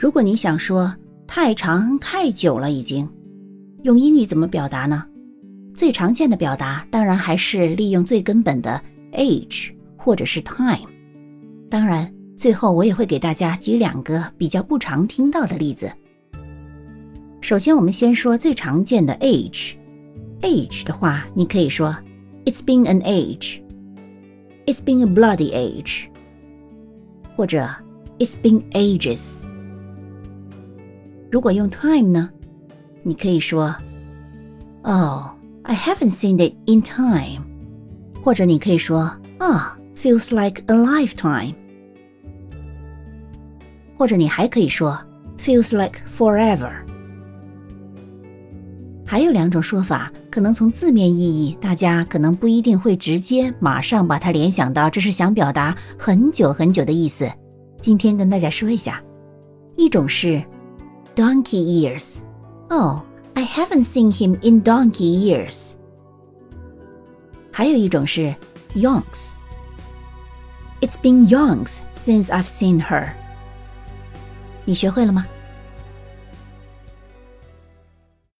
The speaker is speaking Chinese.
如果你想说太长太久了，已经，用英语怎么表达呢？最常见的表达当然还是利用最根本的 age 或者是 time。当然，最后我也会给大家举两个比较不常听到的例子。首先，我们先说最常见的 age。age 的话，你可以说 It's been an age。It's been a bloody age。或者 It's been ages。如果用 time 呢，你可以说 Oh, I haven't seen it in time。或者你可以说啊，feels like a lifetime。或者你还可以说 feels like forever。还有两种说法，可能从字面意义，大家可能不一定会直接马上把它联想到这是想表达很久很久的意思。今天跟大家说一下，一种是 donkey years。Oh, I haven't seen him in donkey years。还有一种是 yonks。It's been yonks since I've seen her。你学会了吗？